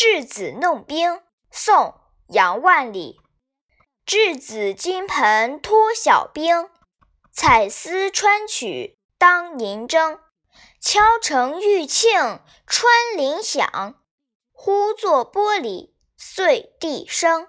稚子弄冰宋杨万里。稚子金盆脱晓冰彩丝穿取当银铮敲成玉磬穿林响忽作玻璃碎地声